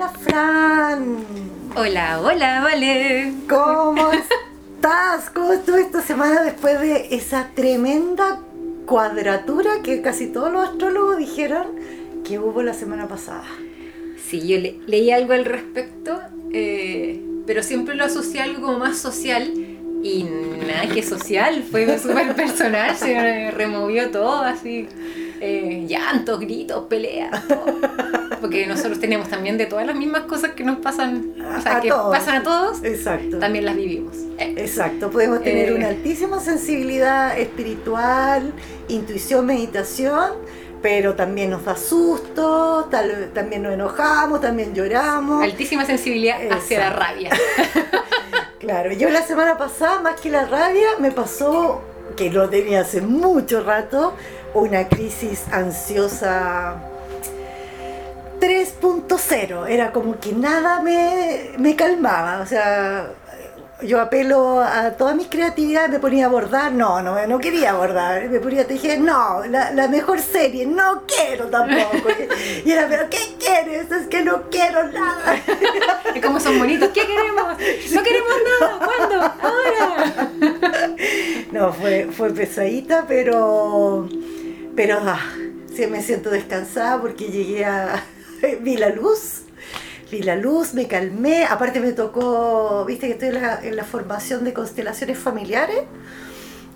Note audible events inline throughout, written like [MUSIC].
Hola Fran. Hola, hola, vale. ¿Cómo [LAUGHS] estás? ¿Cómo estuvo esta semana después de esa tremenda cuadratura que casi todos los astrólogos dijeron que hubo la semana pasada? Sí, yo leí algo al respecto, eh, pero siempre lo asocié a algo como más social y nada que social, fue súper personal, [LAUGHS] se removió todo así, eh, llantos, gritos, peleas, todo porque nosotros tenemos también de todas las mismas cosas que nos pasan, o sea, que pasan a todos, Exacto. también las vivimos. Eh. Exacto, podemos tener eh. una altísima sensibilidad espiritual, intuición, meditación, pero también nos da susto, tal, también nos enojamos, también lloramos. Altísima sensibilidad hacia la rabia. [LAUGHS] claro, yo la semana pasada, más que la rabia, me pasó, que lo tenía hace mucho rato, una crisis ansiosa 3.0, era como que nada me, me, calmaba, o sea, yo apelo a toda mi creatividad, me ponía a bordar, no, no, no quería bordar, me ponía a tejer, no, la, la mejor serie, no quiero tampoco. [LAUGHS] Y era, pero ¿qué quieres? Es que no quiero nada. [LAUGHS] Y como son bonitos, ¿qué queremos? No queremos nada, ¿cuándo? Ahora. [LAUGHS] No, fue, fue pesadita, pero, pero ah, sí me siento descansada porque llegué a [LAUGHS] vi la luz, vi la luz, me calmé, aparte me tocó, viste que estoy en la, formación de constelaciones familiares,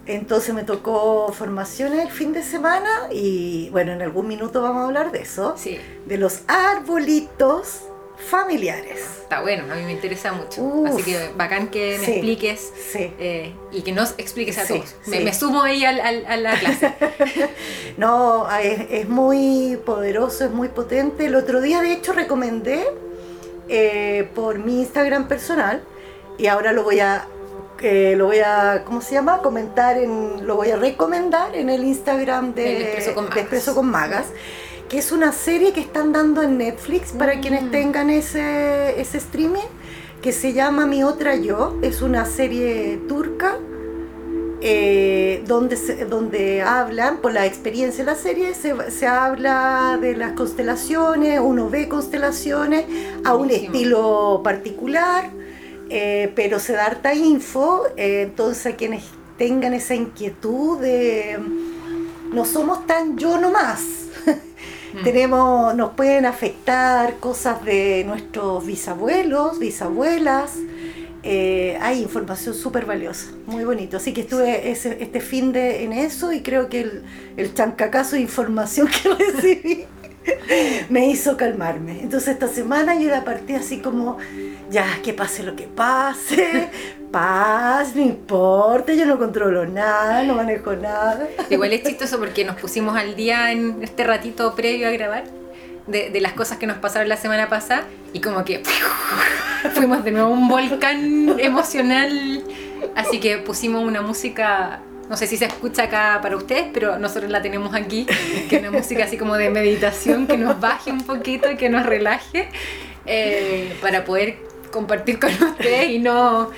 entonces me tocó formaciones el fin de semana y bueno, en algún minuto vamos a hablar de eso, sí. de los arbolitos familiares. Está bueno, a mí me interesa mucho. Así que bacán que me expliques eh, y que nos expliques a todos. Me, sumo ahí al, a la clase. [LAUGHS] no, es, muy poderoso, es muy potente. El otro día, de hecho, recomendé eh, por mi Instagram personal y ahora lo voy a eh, lo voy a, ¿cómo se llama? Comentar en, lo voy a recomendar en el Instagram de, Expreso con Magas que es una serie que están dando en Netflix para quienes mm. tengan ese, ese streaming, que se llama Mi Otra Yo, es una serie turca. Eh, donde, donde hablan, por la experiencia de la serie, se, se, habla de las constelaciones, uno ve constelaciones a un estilo particular, eh, pero se da harta info, eh, entonces a quienes tengan esa inquietud de no somos tan yo nomás, Mm. Tenemos, nos pueden afectar cosas de nuestros bisabuelos, bisabuelas. Eh, hay información súper valiosa, muy bonito. Así que estuve ese, este fin de en eso y creo que el, el chancacazo de información [LAUGHS] que recibí me hizo calmarme. Entonces esta semana yo la partí así como, ya, que pase lo que pase, paz, no importa, yo no controlo nada, no manejo nada. Igual es chistoso porque nos pusimos al día en este ratito previo a grabar. De, las cosas que nos pasaron la semana pasada y como que [LAUGHS] fuimos de nuevo un volcán emocional así que pusimos una música no sé si se escucha acá para ustedes, pero nosotros la tenemos aquí, que es una música así como de meditación, que nos baje un poquito y que nos relaje, eh, para poder compartir con [LAUGHS] ustedes y no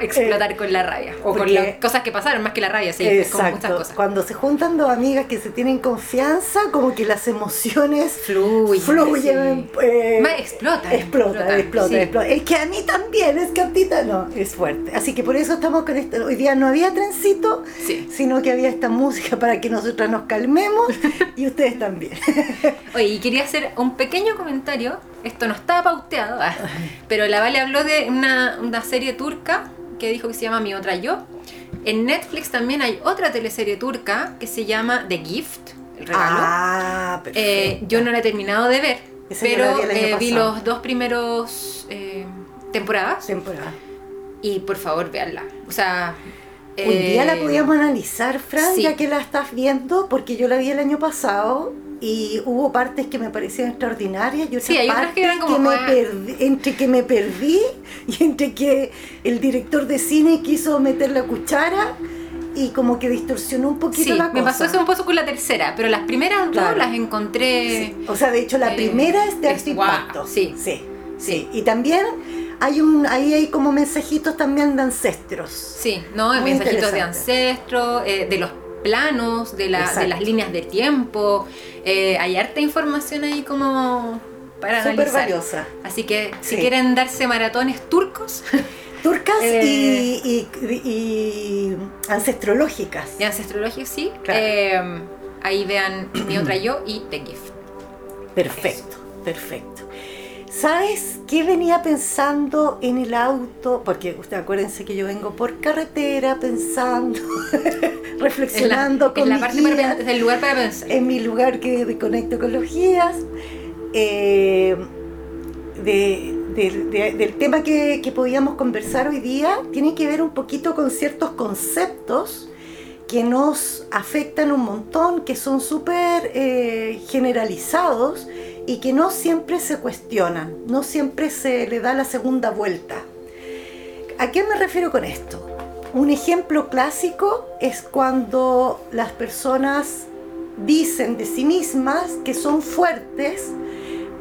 explotar eh, con la rabia. O con las cosas que pasaron, más que la rabia, sí, como muchas cosas. Cuando se juntan dos amigas que se tienen confianza, como que las emociones fluyen. fluyen eh, explotan. Explota, explota, explota. Es que a mí también, es que a ti no, es fuerte. Así que por eso estamos con esto. Hoy día no había trencito, sino que había esta música para que nosotras nos calmemos y ustedes también. [LAUGHS] Oye, y quería hacer un pequeño comentario. Esto no estaba pauteado, ah, pero la Vale habló de una, una serie turca que dijo que se llama Mi Otra Yo. En Netflix también hay otra teleserie turca que se llama The Gift, el regalo. Ah, eh, yo no la he terminado de ver, pero eh, vi los dos primeros eh, temporadas. Temporada. Y por favor, véanla. O sea. Un día la podíamos analizar, Fran, ya que la estás viendo, porque yo la vi el año pasado y hubo partes que me parecían extraordinarias y otras partes que, eran como, me perdí, entre que me perdí y entre que el director de cine quiso meter la cuchara y como que distorsionó un poquito la cosa. me pasó eso un poco con la tercera, pero las primeras dos las encontré... O sea, de hecho la eh, primera es de artefacto. Sí. sí, sí. Y también hay un ahí hay como mensajitos también de ancestros. Sí, ¿no? mensajitos de ancestros, eh, de los planos, de, de las líneas de tiempo. Eh, hay harta información ahí como para Súper analizar. valiosa. Así que si Sí. quieren darse maratones turcos [LAUGHS] Turcas Eh. y, y- y ancestrológicas. y ancestrología, sí, Claro. eh, ahí vean Mi Otra Yo y The Gift. Perfecto, perfecto. ¿Sabes qué venía pensando en el auto? Porque usted acuérdense que yo vengo por carretera pensando, [LAUGHS] Es la, reflexionando con es la parte guía, para, del lugar para pensar. en mi lugar que me conecto con los guías. eh, de- de- de- del tema que, que podíamos conversar hoy día tiene que ver un poquito con ciertos conceptos que nos afectan un montón, que son súper eh, generalizados y que no siempre se cuestionan, no siempre se le da la segunda vuelta. ¿A qué me refiero con esto? Un ejemplo clásico es cuando las personas dicen de sí mismas que son fuertes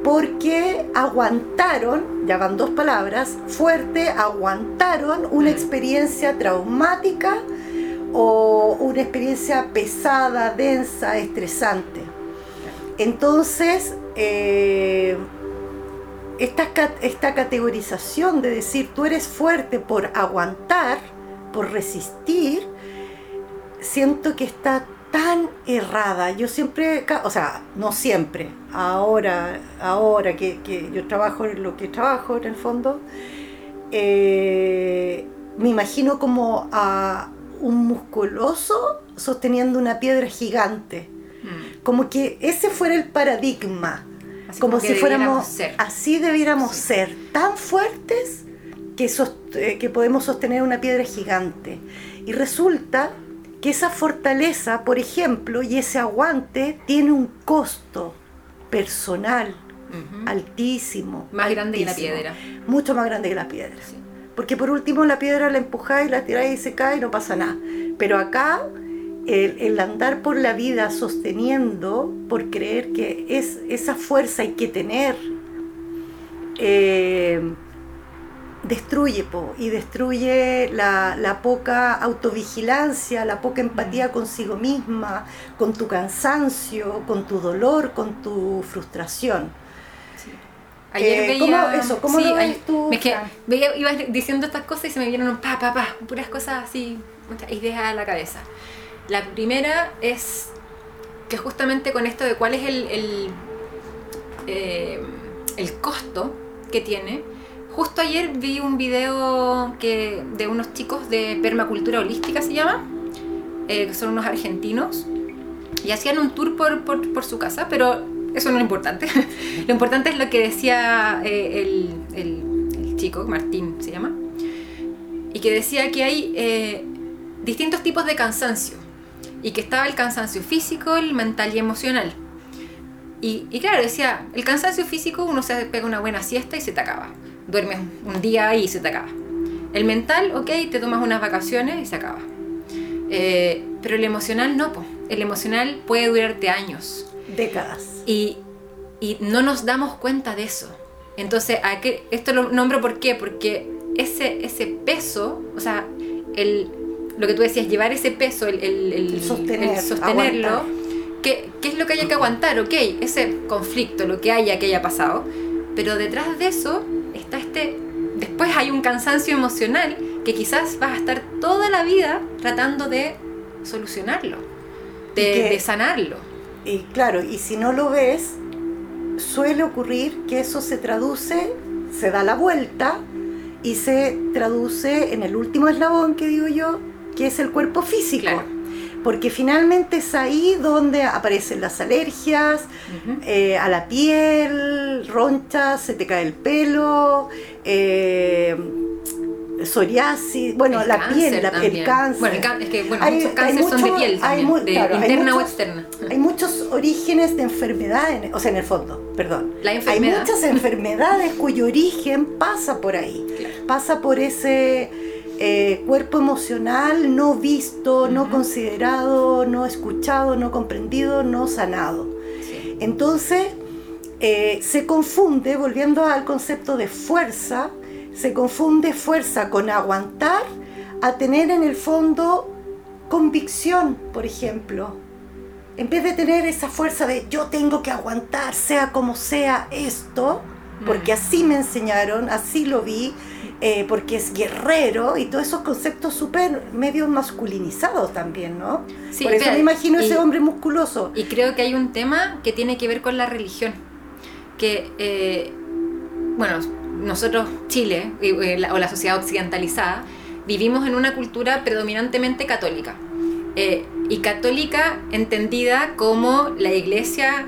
porque aguantaron, ya van dos palabras, fuerte, aguantaron una experiencia traumática o una experiencia pesada, densa, estresante. Entonces, eh, esta, esta categorización de decir tú eres fuerte por aguantar, por resistir, siento que está tan errada. Yo siempre, o sea, no siempre, ahora, ahora que, que yo trabajo en lo que trabajo en el fondo, eh, me imagino como a un musculoso sosteniendo una piedra gigante. Mm. Como que ese fuera el paradigma. Así como, si fuéramos, ser. así debiéramos Sí. ser, tan fuertes que, eh, que podemos sostener una piedra gigante. Y resulta que esa fortaleza, por ejemplo, y ese aguante tiene un costo personal altísimo. Más grande que la piedra. Mucho más grande que la piedra. Sí. Porque por último la piedra la empujáis, la tiráis y se cae y no pasa nada. Pero acá el, el andar por la vida sosteniendo, por creer que es esa fuerza hay que tener, eh, destruye po, y destruye la, la poca autovigilancia, la poca empatía consigo misma, con tu cansancio, con tu dolor, con tu frustración. Ayer Eh, veía. ¿cómo eso? ¿Cómo lo ves tú, Es que veía, ibas diciendo estas cosas y se me vinieron pa, pa, pa, puras cosas así, muchas ideas a la cabeza. La primera es que justamente con esto de cuál es el, el, eh, el costo que tiene. Justo ayer vi un video que, de unos chicos de permacultura holística, se llama, eh, que son unos argentinos, y hacían un tour por, por, por su casa, pero eso no es lo importante. [LAUGHS] lo importante es lo que decía eh, el, el- el chico, Martín se llama, y que decía que hay eh, distintos tipos de cansancio, y que estaba el cansancio físico, el mental y emocional. Y, y claro, decía, el cansancio físico uno se pega una buena siesta y se te acaba. Duermes un día y se te acaba. El mental, ok, te tomas unas vacaciones y se acaba. Eh, pero el emocional no, po. el emocional puede durarte años. Décadas. Y, y no nos damos cuenta de eso. Entonces, ¿a qué? esto lo nombro ¿por qué? Porque ese, ese peso, o sea, el, lo que tú decías, llevar ese peso, el, el- el- El sostener, el sostenerlo. ¿qué, ¿qué es lo que haya que aguantar? Ok, ese conflicto, lo que haya que haya pasado, pero detrás de eso está este, después hay un cansancio emocional que quizás vas a estar toda la vida tratando de solucionarlo, de sanarlo. Y claro, y si no lo ves, suele ocurrir que eso se traduce, se da la vuelta y se traduce en el último eslabón que digo yo, que es el cuerpo físico. Claro. Porque finalmente es ahí donde aparecen las alergias, eh, a la piel, ronchas, se te cae el pelo, eh, psoriasis, bueno, El la piel, la, el cáncer. Bueno, el can- es que bueno, Hay- muchos cánceres son de piel también, de claro, interna o externa. Hay muchos orígenes de enfermedades, o sea, en el fondo, perdón. La Hay muchas [LAUGHS] enfermedades cuyo origen pasa por ahí, Claro. pasa por ese eh, cuerpo emocional no visto, no considerado, no escuchado, no comprendido, no sanado. Sí. Entonces, eh, se confunde, volviendo al concepto de fuerza, se confunde fuerza con aguantar a tener en el fondo convicción, por ejemplo. en vez de tener esa fuerza de yo tengo que aguantar, sea como sea esto, porque Mm. así me enseñaron, así lo vi, eh, porque es guerrero y todos esos conceptos súper medio masculinizados también, ¿no? Sí, Por eso me imagino ese y- hombre musculoso. Y creo que hay un tema que tiene que ver con la religión. Que, eh, bueno, nosotros, Chile, la- o la sociedad occidentalizada, vivimos en una cultura predominantemente católica. Eh, y católica entendida como la iglesia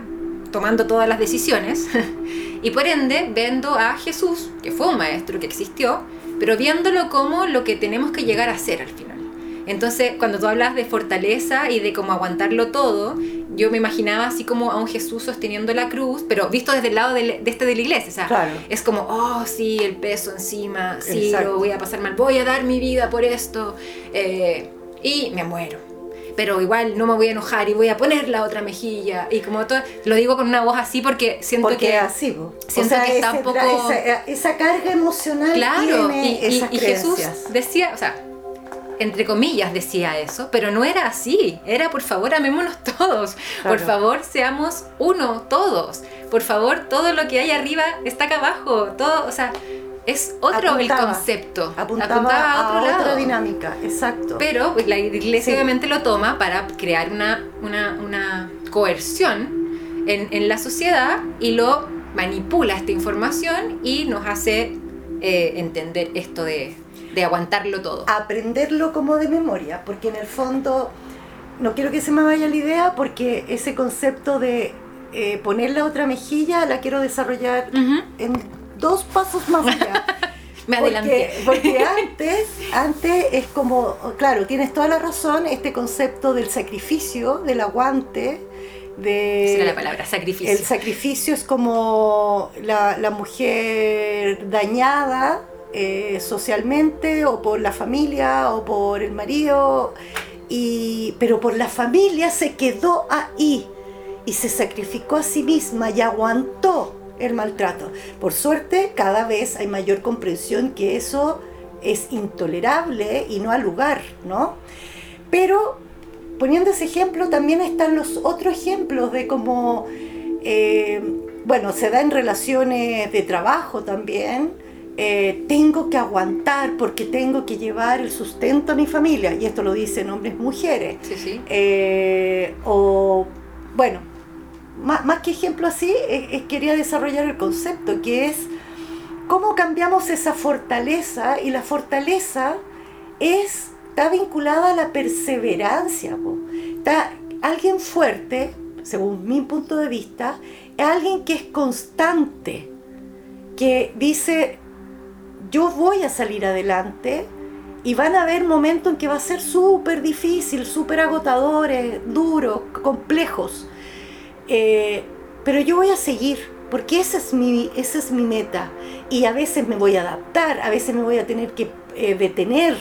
tomando todas las decisiones. [LAUGHS] y por ende, viendo a Jesús, que fue un maestro que existió, pero viéndolo como lo que tenemos que llegar a ser al final. Entonces, cuando tú hablas de fortaleza y de cómo aguantarlo todo, yo me imaginaba así como a un Jesús sosteniendo la cruz, pero visto desde el lado de, de este de la iglesia. O sea, Claro. es como, oh, sí, el peso encima, sí, Exacto. lo voy a pasar mal, voy a dar mi vida por esto, eh, y me muero. Pero igual no me voy a enojar y voy a poner la otra mejilla. Y como todo, lo digo con una voz así porque siento Porque que... así, po. siento que está un ese- poco- esa, esa carga emocional Claro, tiene y, esas y Jesús decía, o sea, entre comillas decía eso, pero no era así. Era, por favor, amémonos todos. Por favor, seamos uno, todos. Por favor, todo lo que hay arriba está acá abajo. Todo, o sea, es otro Apuntaba, el concepto. Apuntaba, a, otra dinámica, exacto. Pero pues, la iglesia Sí. obviamente lo toma para crear una, una, una coerción en, en la sociedad y lo manipula esta información y nos hace eh, entender esto de, de aguantarlo todo. aprenderlo como de memoria, porque en el fondo, no quiero que se me vaya la idea, porque ese concepto de eh, poner la otra mejilla la quiero desarrollar en dos pasos más [LAUGHS] allá. Me Porque- adelanté. Porque, antes, antes es como, claro, tienes toda la razón, este concepto del sacrificio, del aguante, de... La palabra, sacrificio. El sacrificio es como la, la mujer dañada eh, socialmente o por la familia o por el marido, y, pero por la familia se quedó ahí y se sacrificó a sí misma y aguantó el maltrato. Por suerte, cada vez hay mayor comprensión que eso es intolerable y no al lugar, ¿no? Pero poniendo ese ejemplo, también están los otros ejemplos de cómo, eh, bueno, se da en relaciones de trabajo también. Eh, tengo que aguantar porque tengo que llevar el sustento a mi familia, y esto lo dicen hombres y mujeres. Sí, sí. Eh, o, bueno, más, más que ejemplo así, eh, eh, quería desarrollar el concepto, que es cómo cambiamos esa fortaleza, y la fortaleza es, está vinculada a la perseverancia. po. Está, alguien fuerte, según mi punto de vista, es alguien que es constante, que dice, yo voy a salir adelante, y van a haber momentos en que va a ser súper difícil, súper agotadores, duros, complejos. Eh, pero yo voy a seguir, porque esa es, mi, esa es mi meta. Y a veces me voy a adaptar, a veces me voy a tener que eh, detener,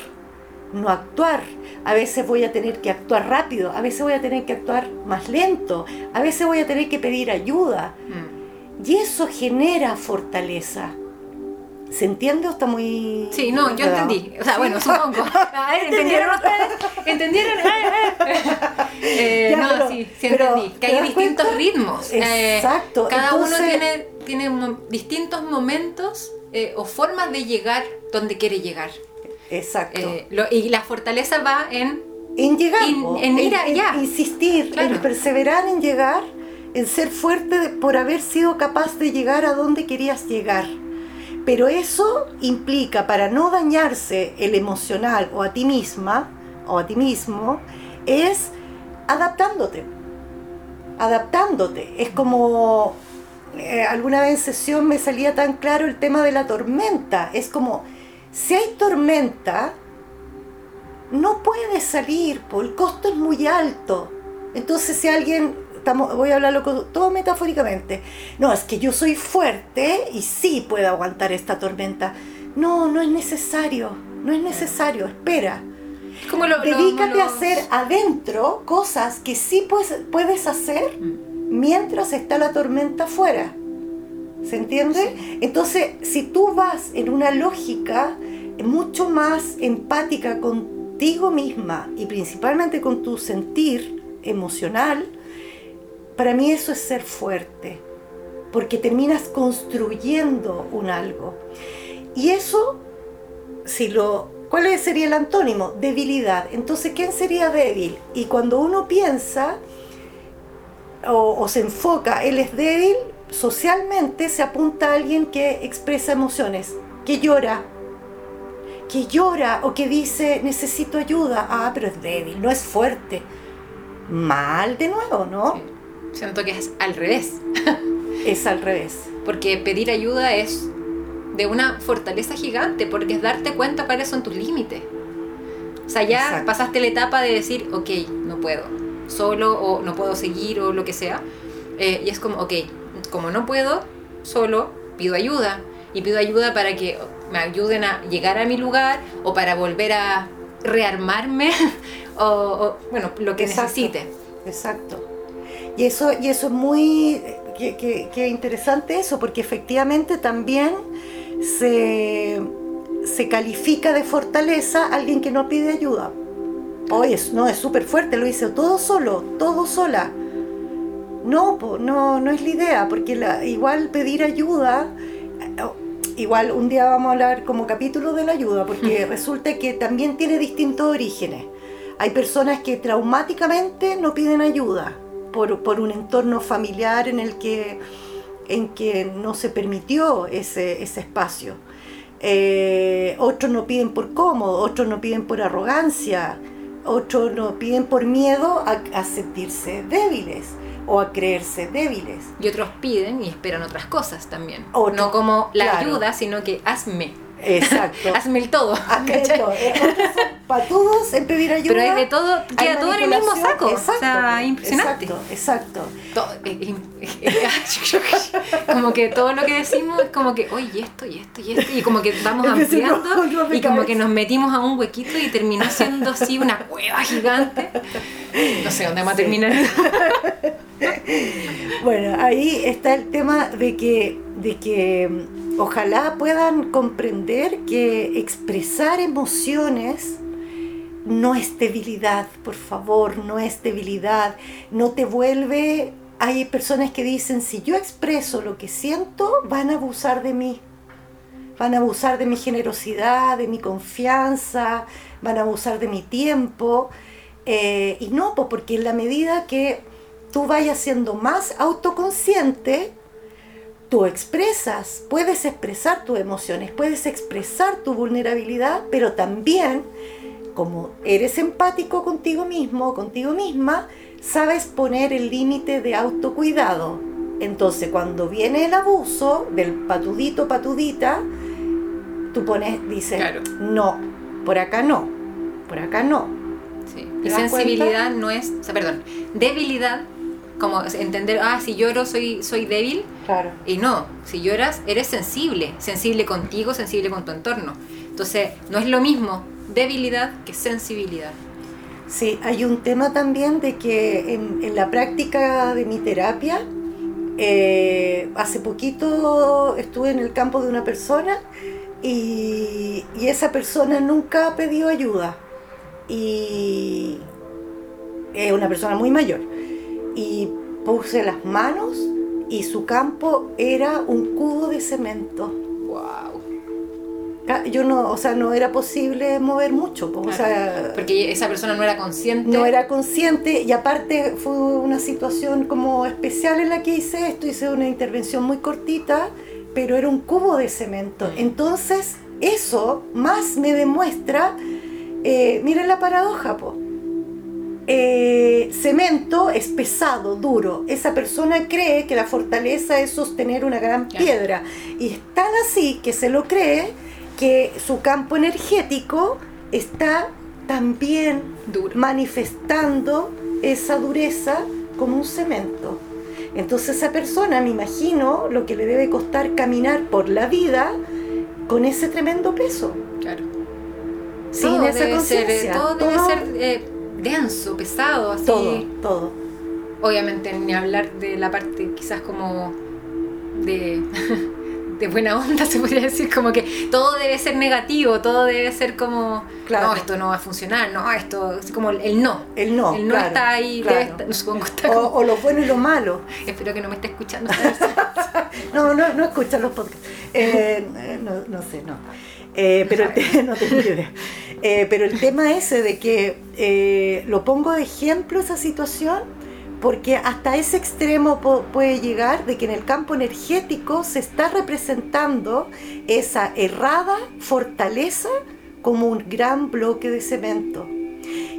no actuar. A veces voy a tener que actuar rápido, a veces voy a tener que actuar más lento, a veces voy a tener que pedir ayuda. Mm. Y eso genera fortaleza. ¿Se entiende o está muy.? Sí, no, yo entendí. O sea, bueno, supongo. [LAUGHS] A ver, ¿entendieron ustedes? ¿Entendieron? [LAUGHS] Eh, Ya, no, pero- sí, sí pero, entendí. Que ¿te hay distintos cuenta? ritmos. Eh, Exacto, cada entonces- uno tiene, tiene mo- distintos momentos eh, o formas de llegar donde quiere llegar. Exacto. Eh, lo- y la fortaleza va en en llegar, en- po, en ir allá. insistir, Claro. en perseverar en llegar, en ser fuerte por haber sido capaz de llegar a donde querías llegar. Pero eso implica, para no dañarse el emocional o a ti misma o a ti mismo, es adaptándote. Adaptándote. Es como eh, alguna vez en sesión me salía tan claro el tema de la tormenta. Es como, si hay tormenta, no puedes salir, porque el costo es muy alto. Entonces, si alguien, estamos, voy a hablarlo con- todo metafóricamente, no, es que yo soy fuerte y sí puedo aguantar esta tormenta. No, no es necesario, no es necesario, espera. es como lo, lo- Dedícate a los- hacer adentro cosas que sí puedes, puedes hacer Mm. mientras está la tormenta afuera. ¿Se entiende? Entonces, si tú vas en una lógica mucho más empática contigo misma y principalmente con tu sentir emocional, para mí eso es ser fuerte, porque terminas construyendo un algo. Y eso, si lo, ¿cuál sería el antónimo? Debilidad. Entonces, ¿quién sería débil? Y cuando uno piensa o, o se enfoca, él es débil, socialmente se apunta a alguien que expresa emociones, que llora, que llora o que dice necesito ayuda. Ah, pero es débil, no es fuerte. Mal de nuevo, ¿no? Siento que es al revés. [LAUGHS] es al revés. Porque pedir ayuda es de una fortaleza gigante, porque es darte cuenta cuáles son tus límites. O sea, ya pasaste la etapa de decir, ok, no puedo, solo o no puedo seguir o lo que sea. Eh, y es como, ok, como no puedo, solo pido ayuda. Y pido ayuda para que me ayuden a llegar a mi lugar o para volver a rearmarme [LAUGHS] o, bueno, lo que necesite. Exacto. Y eso, y eso es muy que, que, interesante eso, porque efectivamente también se, se califica de fortaleza alguien que no pide ayuda. Oye, no, es súper fuerte, lo hice todo solo, todo sola. No, no, no es la idea, porque la, igual pedir ayuda igual un día vamos a hablar como capítulo de la ayuda, porque resulta que también tiene distintos orígenes. Hay personas que traumáticamente no piden ayuda por, un entorno familiar en el que, en que no se permitió ese, espacio. Eh, otros no piden por cómodo, otros no piden por arrogancia, otros no piden por miedo a sentirse débiles o a creerse débiles. Y otros piden y esperan otras cosas también. no como la ayuda, sino que hazme. Exacto. [LAUGHS] hazme el todo. Hazme el todo. Para todos en pedir ayuda. Pero hay de todo, queda todo en el mismo saco. Exacto, o sea, impresionante. Exacto, exacto. Eh, eh, [LAUGHS] como que todo lo que decimos es como que, oye, esto y esto y esto. Y como que vamos [LAUGHS] ampliando y como que nos metimos a un huequito y terminó siendo así una cueva gigante. No sé dónde va a terminar. [LAUGHS] bueno, ahí está el tema de que, de que mm, ojalá puedan comprender que expresar emociones no es debilidad, por favor, no es debilidad, no te vuelve... Hay personas que dicen, si yo expreso lo que siento, van a abusar de mí, van a abusar de mi generosidad, de mi confianza, van a abusar de mi tiempo. Eh, y no, porque en la medida que tú vayas siendo más autoconsciente, tú expresas, puedes expresar tus emociones, puedes expresar tu vulnerabilidad, pero también, como eres empático contigo mismo, contigo misma, sabes poner el límite de autocuidado. Entonces, cuando viene el abuso del patudito, patudita, tú pones, dices, no, por acá no, por acá no. Y sensibilidad no es, o sea, perdón, debilidad como entender, ah, si lloro soy, soy débil. Claro. Y no, si lloras eres sensible, sensible contigo, sensible con tu entorno. Entonces, no es lo mismo debilidad que sensibilidad. Sí, hay un tema también de que en, la práctica de mi terapia, eh, hace poquito estuve en el campo de una persona y, y esa persona nunca pedido ayuda. Y es una persona muy mayor y puse las manos y su campo era un cubo de cemento. Wow. Yo no, o sea, no era posible mover mucho, o sea, porque esa persona no era consciente. No era consciente y aparte fue una situación como especial en la que hice esto, hice una intervención muy cortita, pero era un cubo de cemento. Mm. Entonces, eso más me demuestra, eh, miren la paradoja, po eh, cemento es pesado, duro. Esa persona cree que la fortaleza es sostener una gran piedra. Y es tan así que se lo cree que su campo energético está también manifestando esa dureza como un cemento. Entonces esa persona, me imagino, lo que le debe costar caminar por la vida con ese tremendo peso. Claro. Esa conciencia. Todo, debe ser eh, denso, pesado, así. Todo, todo. Obviamente, ni hablar de la parte quizás como de, [LAUGHS] de buena onda, se podría decir, como que todo debe ser negativo, todo debe ser como, Claro. no, esto no va a funcionar, no, esto, es como el no. El no. El no claro, está ahí, claro. debe estar- supongo que está O, como- o lo bueno y lo malo. [LAUGHS] Espero que no me esté escuchando. [LAUGHS] No, no, no escuchan los podcasts. Eh, eh, no, no sé, no. Eh, pero el [LAUGHS] no tengo idea. Eh, pero el tema ese de que eh, lo pongo de ejemplo esa situación porque hasta ese extremo puede llegar de que en el campo energético se está representando esa errada fortaleza como un gran bloque de cemento.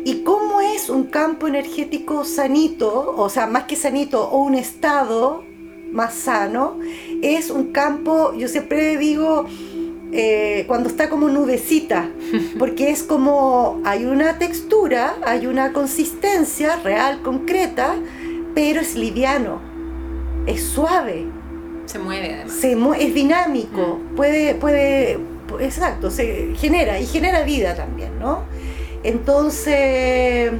¿Y cómo es un campo energético sanito, o sea, más que sanito, o un estado más sano? Es un campo, yo siempre digo, eh, cuando está como nubecita, [LAUGHS] porque es como, hay una textura, hay una consistencia real, concreta, pero es liviano, es suave, Se mueve además. se es dinámico, puede, puede, exacto, se genera y genera vida también, ¿no? Entonces,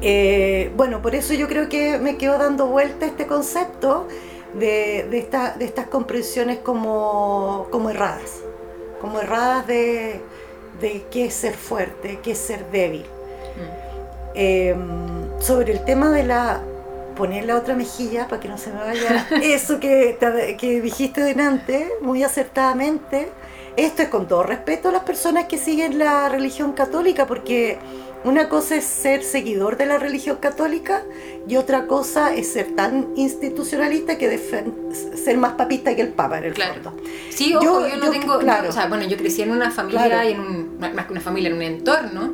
eh, bueno, por eso yo creo que me quedo dando vuelta este concepto de, de, esta- de estas comprensiones como, como erradas, como erradas de, de qué es ser fuerte, qué es ser débil. Mm. Eh, sobre el tema de la poner la otra mejilla para que no se me vaya [LAUGHS] eso que, que dijiste delante muy acertadamente esto es con todo respeto a las personas que siguen la religión católica porque una cosa es ser seguidor de la religión católica y otra cosa es ser tan institucionalista que ser más papista que el papa en el Claro. fondo. Sí, ojo, Yo- yo, no yo- tengo. claro. yo- o sea, bueno, yo crecí en una familia Claro. y en un. Más que una familia, en un entorno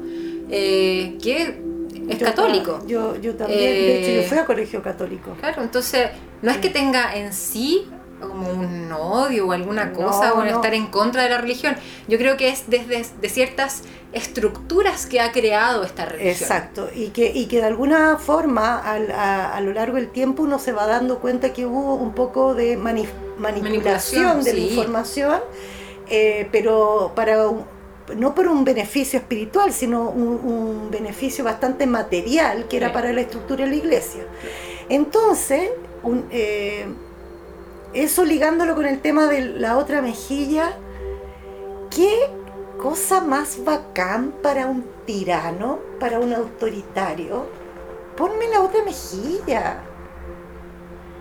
eh, que es católico. Yo, yo también, de hecho Eh, yo fui a colegio católico. Claro, entonces no es que tenga en sí como un odio o alguna No, cosa o no. estar en contra de la religión. Yo creo que es desde de ciertas estructuras que ha creado esta religión. Exacto, y que, y que de alguna forma al- a, a lo largo del tiempo uno se va dando cuenta que hubo un poco de mani- manipulación, Manipulación, de la información, eh, pero para no por un beneficio espiritual, sino un, un beneficio bastante material que era Sí. para la estructura de la iglesia. Entonces, un, eh, eso ligándolo con el tema de la otra mejilla, ¿qué cosa más bacán para un tirano, para un autoritario? Ponme la otra mejilla.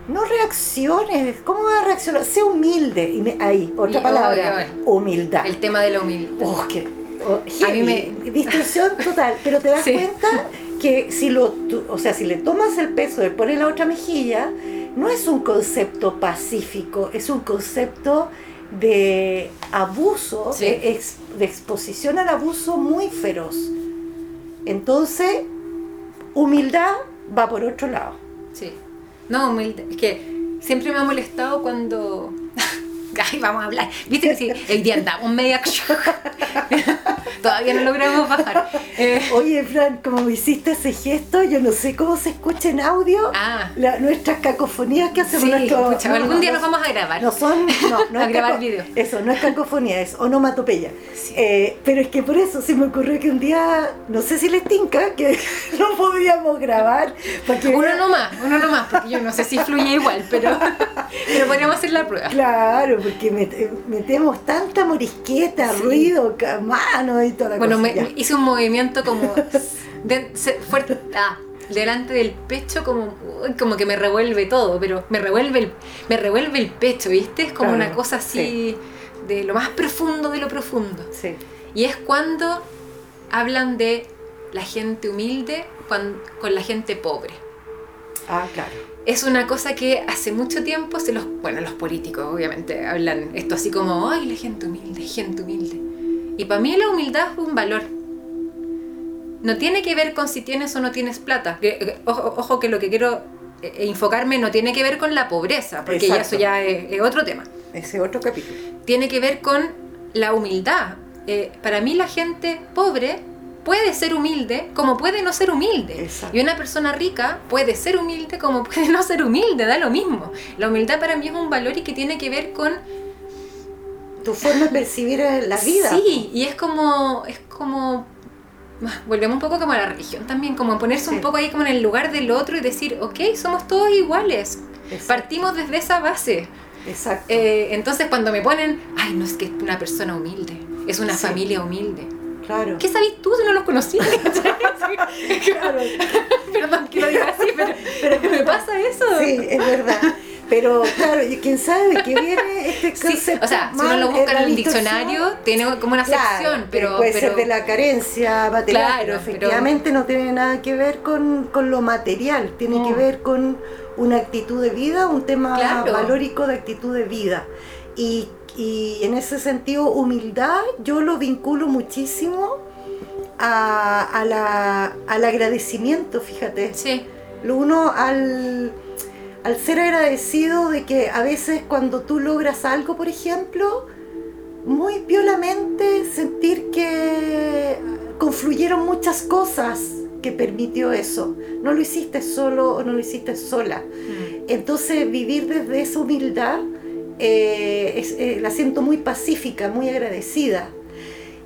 No reacciones. ¿Cómo vas a reaccionar? Sé humilde. Y me- ahí, otra Y- palabra. oye. Humildad. El tema de la humildad. Oh, qué- oh, A mí heavy, Distorsión total. Pero te das [LAUGHS] Sí. cuenta que si lo, tú- o sea, si le tomas el peso de poner la otra mejilla, no es un concepto pacífico, es un concepto de abuso, Sí. de, ex- de exposición al abuso muy feroz. Entonces, humildad va por otro lado. Sí. No, humilde. Es que siempre me ha molestado cuando. [LAUGHS] Ay, vamos a hablar. Viste que sí, hoy día andamos media. [LAUGHS] Todavía no logramos bajar. Eh, Oye, Fran, como me hiciste ese gesto, yo no sé cómo se escucha en audio ah, la- nuestras cacofonías que hacemos sí, nuestro- pucha, no, algún no, día no, nos vamos a grabar. No son, no, no [LAUGHS] A es grabar video. Eso, no es cacofonía, es onomatopeya. Sí. Eh, pero es que por eso se me ocurrió que un día, no sé si les tinca, que no podríamos grabar. Porque Uno nomás, uno nomás, porque yo no sé si fluye igual, pero, pero podríamos hacer la prueba. Claro, porque met- metemos tanta morisqueta, Sí. ruido, mano y toda la Bueno, cosa. hice un movimiento como [LAUGHS] de- se- fuerte, ah, delante del pecho, como, como que me revuelve todo, pero me revuelve el, me revuelve el pecho, ¿viste? Es como Claro, una cosa así de lo más profundo de lo profundo. Sí, Y es cuando hablan de la gente humilde con la gente pobre. ah, claro. Es una cosa que hace mucho tiempo se los, bueno, los políticos obviamente hablan esto así como, ay, la gente humilde, gente humilde. Y para mí la humildad es un valor. No tiene que ver con si tienes o no tienes plata. Que, eh, ojo, ojo que lo que quiero eh, enfocarme no tiene que ver con la pobreza, porque ya eso ya es, es otro tema. Ese otro capítulo. Tiene que ver con la humildad. Eh, para mí la gente pobre puede ser humilde como puede no ser humilde. Exacto. Y una persona rica puede ser humilde como [LAUGHS] puede no ser humilde, da lo mismo. La humildad para mí es un valor y que tiene que ver con... Tu forma de percibir la vida. Sí, y es como... Es como volvemos un poco como a la religión también, como ponerse Sí. un poco ahí como en el lugar del otro y decir, ok, somos todos iguales. Exacto. Partimos desde esa base. Exacto. Eh, entonces cuando me ponen, ay, no es que es una persona humilde, es una Sí. familia humilde. Claro. ¿Qué sabes tú si no los conocí? [LAUGHS] Claro. [LAUGHS] Perdón que lo diga así, pero, [LAUGHS] pero me pasa eso. Sí, es verdad. Pero claro, quién sabe qué viene este Sí, concepto. o sea, si uno lo busca en el diccionario, tiene como una Claro, sección, pero, puede pero ser de la carencia material, Claro, pero pero- efectivamente no tiene nada que ver con, con lo material, tiene que ver con una actitud de vida, un tema Claro. valórico de actitud de vida. Y, y en ese sentido, humildad, yo lo vinculo muchísimo a, a la- al agradecimiento, fíjate sí, lo uno al, al ser agradecido de que a veces cuando tú logras algo, por ejemplo, muy violamente sentir que confluyeron muchas cosas que permitió eso. No lo hiciste solo o no lo hiciste sola. Entonces vivir desde esa humildad eh, es- eh, la siento muy pacífica, muy agradecida.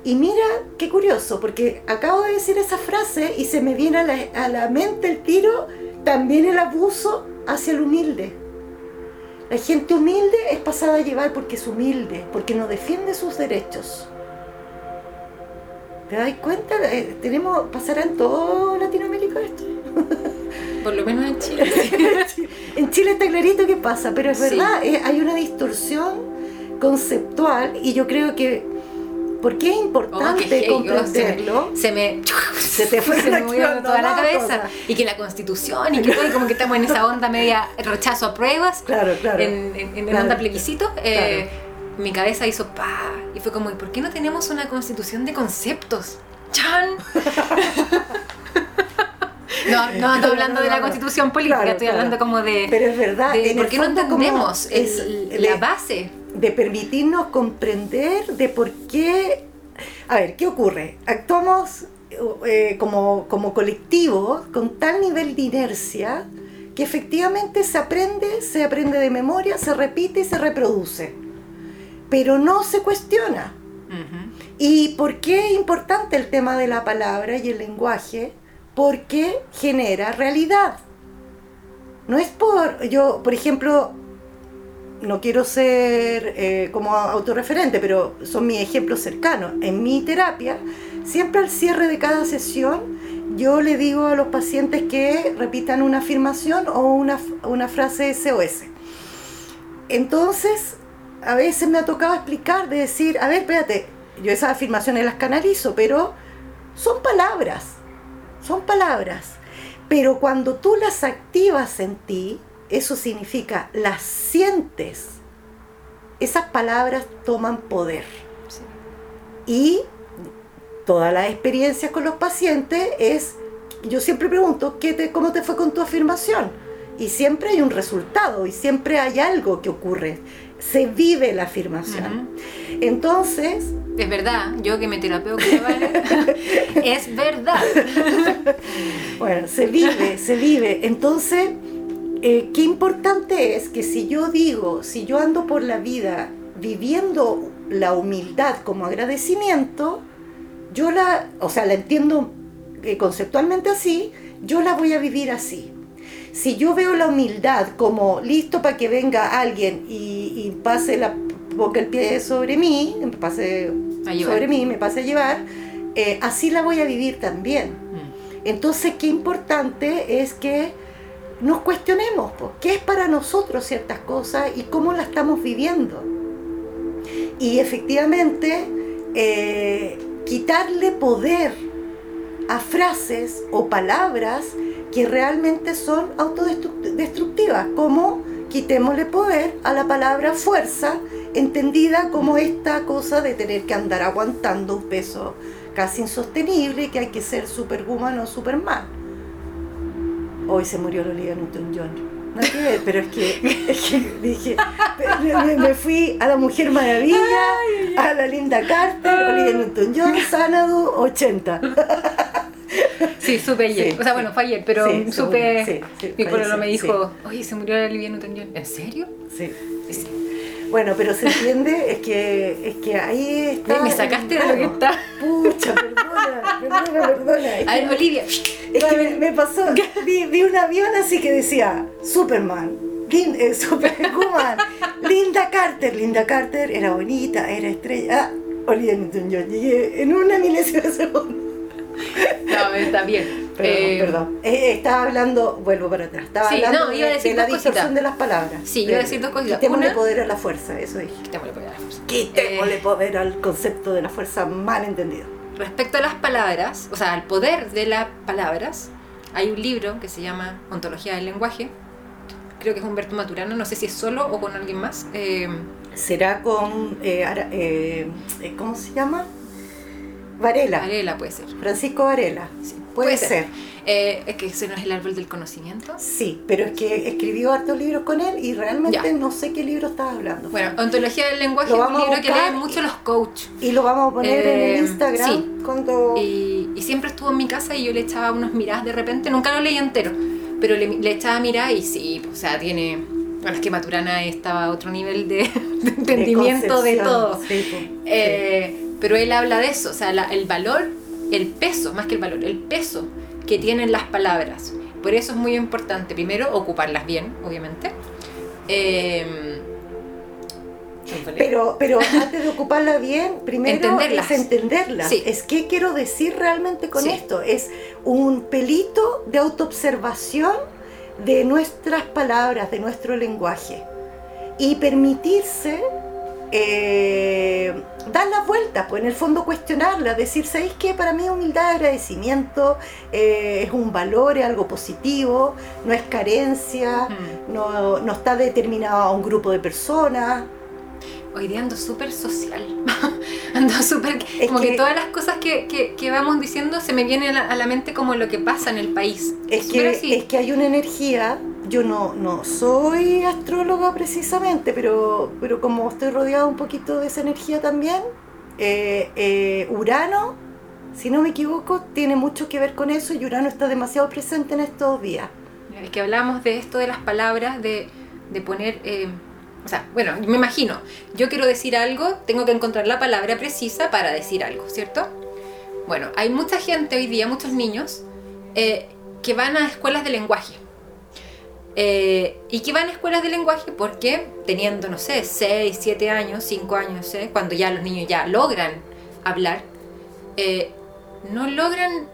Y mira, qué curioso, porque acabo de decir esa frase y se me viene a la, a la mente el tiro también el abuso hacia el humilde. La gente humilde es pasada a llevar porque es humilde, porque no defiende sus derechos. ¿Te das cuenta? Eh, tenemos, ¿Pasará en toda Latinoamérica esto? [LAUGHS] por lo menos en Chile. [LAUGHS] En Chile está clarito que pasa, pero es verdad, eh, hay una distorsión conceptual y yo creo que, porque es importante qué oh, comprenderlo, se me, Se te fue [LAUGHS] se me toda la cabeza. Y que la constitución, y que todo, y como que estamos en esa onda media rechazo a pruebas, claro, claro. en, en, en Claro. onda plebiscito, eh, mi cabeza hizo pa, y fue como, ¿y por qué no tenemos una constitución de conceptos? ¡Chan! [LAUGHS] No, no [LAUGHS] ando hablando de la constitución política, Claro, estoy claro. hablando como de, Pero es verdad, de por qué no entendemos el- es la de- base. de permitirnos comprender de por qué, a ver, ¿qué ocurre? Actuamos eh, como, como colectivo con tal nivel de inercia que efectivamente se aprende, se aprende de memoria, se repite y se reproduce, pero no se cuestiona. ¿Y por qué es importante el tema de la palabra y el lenguaje? Porque genera realidad. No es por, yo, por ejemplo, no quiero ser eh, como autorreferente, pero son mis ejemplos cercanos. En mi terapia, siempre al cierre de cada sesión, yo le digo a los pacientes que repitan una afirmación o una, una frase SOS. Entonces, a veces me ha tocado explicar, de decir, a ver, espérate, yo esas afirmaciones las canalizo, pero son palabras, son palabras. Pero cuando tú las activas en ti, eso significa las sientes. Esas palabras toman poder. Sí. Y todas las experiencias con los pacientes es, yo siempre pregunto, ¿qué te, ¿cómo te fue con tu afirmación? Y siempre hay un resultado y siempre hay algo que ocurre. Se vive la afirmación. Entonces, Es verdad, yo que me terapeo con [LAUGHS] es verdad. Bueno, se vive, se vive. Entonces, eh, qué importante es que si yo digo, si yo ando por la vida viviendo la humildad como agradecimiento, yo la, o sea, la entiendo eh, conceptualmente así, yo la voy a vivir así. Si yo veo la humildad como listo para que venga alguien y, y pase la boca el pie sobre mí, me pase sobre mí, me pase a llevar, eh, así la voy a vivir también. Entonces, qué importante es que nos cuestionemos po, qué es para nosotros ciertas cosas y cómo las estamos viviendo. Y efectivamente, eh, quitarle poder a frases o palabras que realmente son autodestructivas, como quitémosle poder a la palabra fuerza, entendida como esta cosa de tener que andar aguantando un peso casi insostenible, que hay que ser superwoman o superman. Hoy se murió Olivia Newton-John. Nada que ver, pero es que, es que dije, me, fui a la Mujer Maravilla, a la Linda Carter, Olivia Newton-John, Sanadu, 80. Sí, supe ayer. Sí, o sea, bueno, fue ayer, pero Sí, supe. sí, sí, mi pueblo me dijo, oye, se murió la Olivia Newton-John. ¿En serio? Sí. Sí. Bueno, pero se entiende, es que, es que ahí está. Me, sacaste de lo que está. Pucha, perdona, perdona, perdona. A ver, Olivia. Es que me, me pasó, [LAUGHS] vi, vi un avión así que decía Superman, Lin- eh, Superwoman, [LAUGHS] Linda Carter, Linda Carter era bonita, era estrella. Ah, Olivia Newton-John, llegué en una milésima de segundo. No, está bien. Perdón, Eh, perdón. Eh, estaba hablando, vuelvo para atrás, estaba Sí, hablando no, iba a de- decir de, la distorsión de las palabras. Sí, iba a decir dos cositas. Quitémosle Una- poder a la fuerza, eso dije. Quitémosle poder a la fuerza. Quitémosle Eh, poder al concepto de la fuerza mal entendido. Respecto a las palabras, o sea, al poder de las palabras, hay un libro que se llama Ontología del Lenguaje. Creo que es Humberto Maturano, no sé si es solo o con alguien más. Eh, ¿Será con, Ara- eh, ¿cómo se llama? Varela. Varela puede ser. Francisco Varela. Sí, Puede ser. Eh, es que ese no es el árbol del conocimiento. Sí, pero es que escribió hartos libros con él y realmente Ya. no sé qué libro estaba hablando. Bueno, Ontología del Lenguaje es un libro que leen mucho los coach. y lo vamos a poner en Eh, el Instagram sí. cuando... Y, y siempre estuvo en mi casa y yo le echaba unos miradas de repente, nunca lo leí entero, pero le, le echaba miradas y sí, o sea, tiene... Bueno, es que Maturana estaba a otro nivel de, [LAUGHS] de entendimiento de, todo. sí, pues, Eh, Pero él habla de eso, o sea, la- el valor, el peso, más que el valor, el peso que tienen las palabras. Por eso es muy importante, primero, ocuparlas bien, obviamente. Eh, Pero, pero [LAUGHS] antes de ocuparla bien, primero Entenderlas. es entenderlas. Sí. Es qué quiero decir realmente con Sí. esto. Es un pelito de autoobservación de nuestras palabras, de nuestro lenguaje. Y permitirse eh, dar las vueltas, pues en el fondo cuestionarla, decir, ¿sabéis qué? Para mí humildad, agradecimiento eh, es un valor, es algo positivo, no es carencia, Mm. no, no está determinado a un grupo de personas. Hoy día ando súper social. [LAUGHS] ando súper. Es Como que, que- todas las cosas que, que- que vamos diciendo se me vienen a la, mente como lo que pasa en el país. Es que, así. es que hay una energía, yo no, no soy astróloga precisamente, pero, pero como estoy rodeada un poquito de esa energía también, eh, eh, Urano, si no me equivoco, tiene mucho que ver con eso y Urano está demasiado presente en estos días. Es que hablamos de esto de las palabras, de, de poner. eh, o sea, bueno, me imagino, yo quiero decir algo, tengo que encontrar la palabra precisa para decir algo, ¿cierto? Bueno, hay mucha gente hoy día, muchos niños, eh, que van a escuelas de lenguaje. Eh, y que van a escuelas de lenguaje porque teniendo, no sé, 6, 7 años, 5 años, cuando ya los niños ya logran hablar, eh, no logran...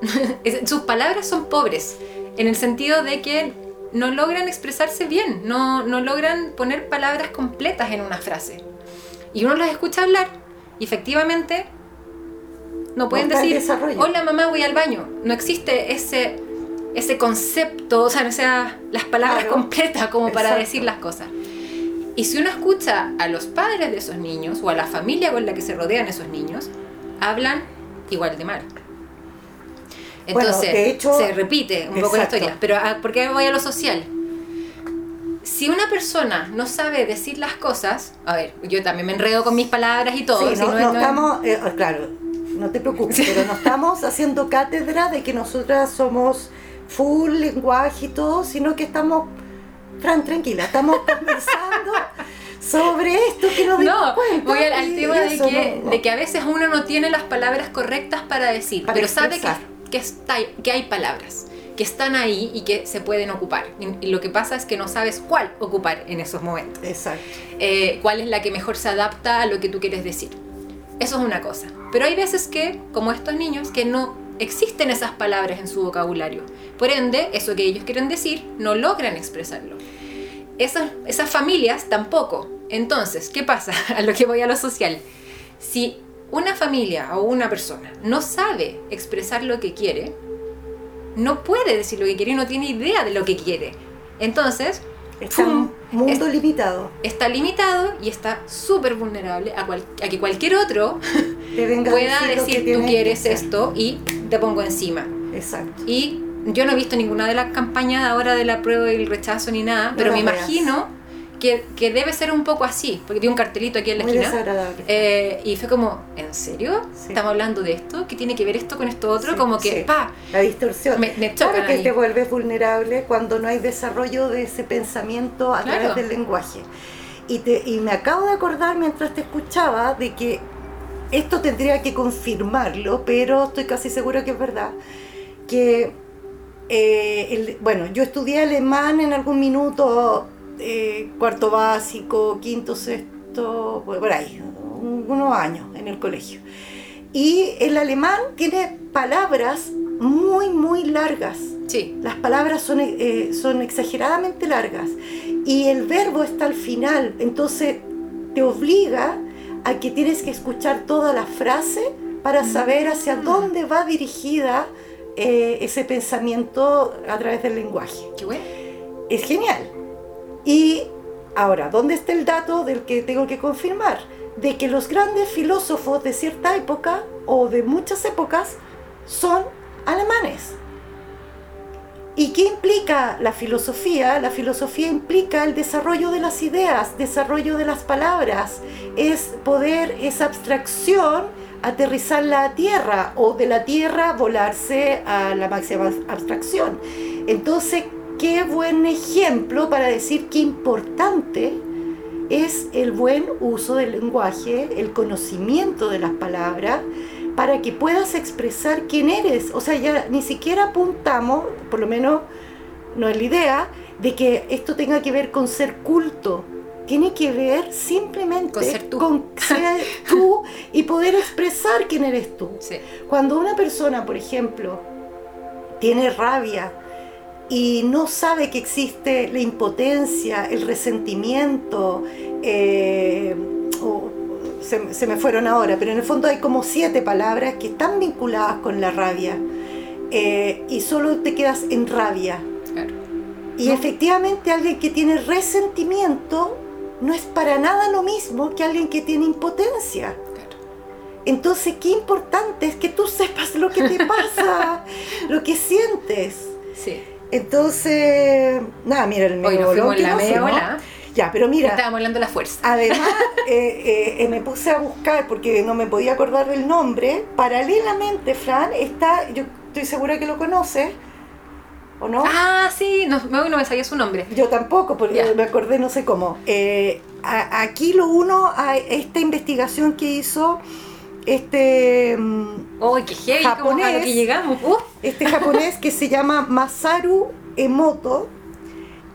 [LAUGHS] sus palabras son pobres, en el sentido de que no logran expresarse bien, no, no logran poner palabras completas en una frase. Y uno las escucha hablar y efectivamente no pueden decir, hola mamá, voy al baño. No existe ese, ese concepto, o sea, no sea las palabras Claro. completas como para Exacto. decir las cosas. Y si uno escucha a los padres de esos niños o a la familia con la que se rodean esos niños, hablan igual de mal. Bueno, Entonces, de hecho- se repite un poco la Exacto. historia. Pero ah, ¿por qué voy a lo social? Si una persona no sabe decir las cosas, a ver, yo también me enredo con mis palabras y todo. Sí, si no, no no no es- estamos, eh, claro, no te preocupes, [LAUGHS] pero no estamos haciendo cátedra de que nosotras somos full lenguaje y todo, sino que estamos, Fran, tranquila, estamos [LAUGHS] conversando sobre esto que nos No, cuenta voy al, al tema de que, no- de que a veces uno no tiene las palabras correctas para decir, Para pero sabe que, expresar. que, está, que hay palabras, que están ahí y que se pueden ocupar. Y, y lo que pasa es que no sabes cuál ocupar en esos momentos. Exacto. eh, cuál es la que mejor se adapta a lo que tú quieres decir. Eso es una cosa. Pero hay veces que, como estos niños, que no existen esas palabras en su vocabulario. Por ende, eso que ellos quieren decir, no logran expresarlo. Esas, esas familias tampoco. Entonces, ¿qué pasa? [LAUGHS] A lo que voy a lo social. Si una familia o una persona no sabe expresar lo que quiere, no puede decir lo que quiere y no tiene idea de lo que quiere. Entonces, Está mundo limitado. está limitado y está súper vulnerable a, cual- a que cualquier otro pueda decir tú quieres hacer". esto y te pongo encima. Exacto. Y yo no he visto ninguna de las campañas ahora de la prueba y el rechazo ni nada, No pero me imagino que, que debe ser un poco así, porque vi un cartelito aquí en la Muy esquina. desagradable. eh, y fue como, ¿en serio? Sí. ¿Estamos hablando de esto? ¿Qué tiene que ver esto con esto otro? Sí, como que, sí. pa, La distorsión. me, me Claro que ahí. te vuelves vulnerable cuando no hay desarrollo de ese pensamiento a Claro. través del lenguaje. Y, te, y me acabo de acordar mientras te escuchaba de que esto tendría que confirmarlo, pero estoy casi segura que es verdad, que, eh, el- bueno, yo estudié alemán en algún minuto eh, cuarto básico, quinto, sexto, por ahí, unos años en el colegio. Y el alemán tiene palabras muy, muy largas. Sí. Las palabras son, eh, son exageradamente largas y el verbo está al final, entonces te obliga a que tienes que escuchar toda la frase para saber hacia Mm. dónde va dirigida eh, ese pensamiento a través del lenguaje. Qué bueno. Es genial. Y ahora, ¿dónde está el dato del que tengo que confirmar? De que los grandes filósofos de cierta época o de muchas épocas son alemanes. ¿Y qué implica la filosofía? La filosofía implica el desarrollo de las ideas, desarrollo de las palabras, es poder esa abstracción aterrizarla a tierra o de la tierra volarse a la máxima abstracción. Entonces, qué buen ejemplo para decir qué importante es el buen uso del lenguaje, el conocimiento de las palabras, para que puedas expresar quién eres. O sea, ya ni siquiera apuntamos, por lo menos no es la idea, de que esto tenga que ver con ser culto. Tiene que ver simplemente Con ser tú. con ser [LAUGHS] tú y poder expresar quién eres tú. Sí. Cuando una persona, por ejemplo, tiene rabia y no sabe que existe la impotencia, el resentimiento, eh, o- se, se me fueron ahora, pero en el fondo hay como siete palabras que están vinculadas con la rabia eh, y solo te quedas en rabia. Claro. Y efectivamente alguien que tiene resentimiento no es para nada lo mismo que alguien que tiene impotencia. Claro. Entonces, qué importante es que tú sepas lo que te [LAUGHS] pasa, lo que sientes. Sí. Entonces, nada, mira, el Hoy medio ola. Ya, pero mira, Estábamos hablando de la fuerza. además [LAUGHS] eh, eh, me puse a buscar porque no me podía acordar del nombre. Paralelamente, Fran, está, yo estoy segura que lo conoces, ¿o no? Ah, sí, no, no, me sabía su nombre. Yo tampoco, porque me acordé no sé cómo. Eh, a- aquí lo uno a esta investigación que hizo este, mm, ¡Uy, qué heavy! ¿Cómo a lo Japonés. que llegamos? ¡Uh! este japonés que se llama Masaru Emoto,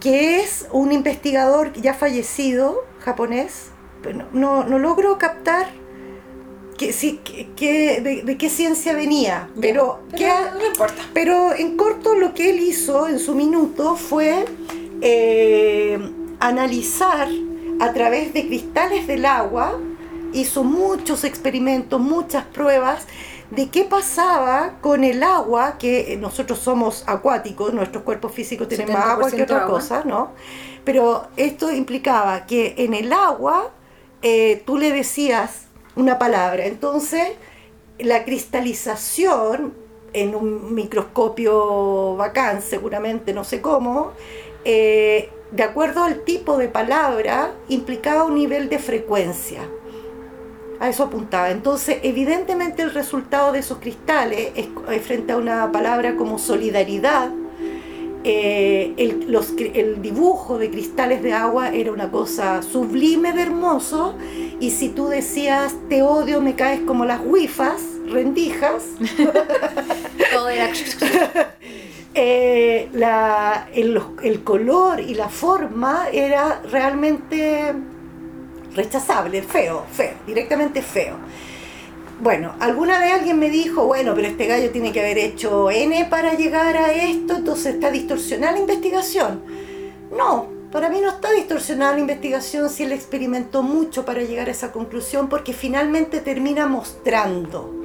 que es un investigador ya fallecido japonés. Pero no, no logro captar que, sí, que, que- de, de qué ciencia venía, pero, que ha- no importa. pero en corto lo que él hizo en su minuto fue eh, analizar a través de cristales del agua, hizo muchos experimentos, muchas pruebas de qué pasaba con el agua, que nosotros somos acuáticos, nuestros cuerpos físicos tienen más agua que 70% otra agua. cosa, ¿no? Pero esto implicaba que en el agua eh, tú le decías una palabra, entonces la cristalización en un microscopio bacán, seguramente, no sé cómo, eh, de acuerdo al tipo de palabra, implicaba un nivel de frecuencia. A eso apuntaba. Entonces, evidentemente el resultado de esos cristales es, eh, frente a una palabra como solidaridad, eh, el, los cri- el dibujo de cristales de agua era una cosa sublime de hermoso. Y si tú decías te odio, me caes como las wifas, rendijas, [LAUGHS] Todo era... [LAUGHS] eh, la- el, el color y la forma era realmente rechazable, feo, feo, directamente feo. Bueno, alguna vez alguien me dijo, bueno, pero este gallo tiene que haber hecho N para llegar a esto, entonces está distorsionada la investigación. No, para mí no está distorsionada la investigación si él experimentó mucho para llegar a esa conclusión, porque finalmente termina mostrando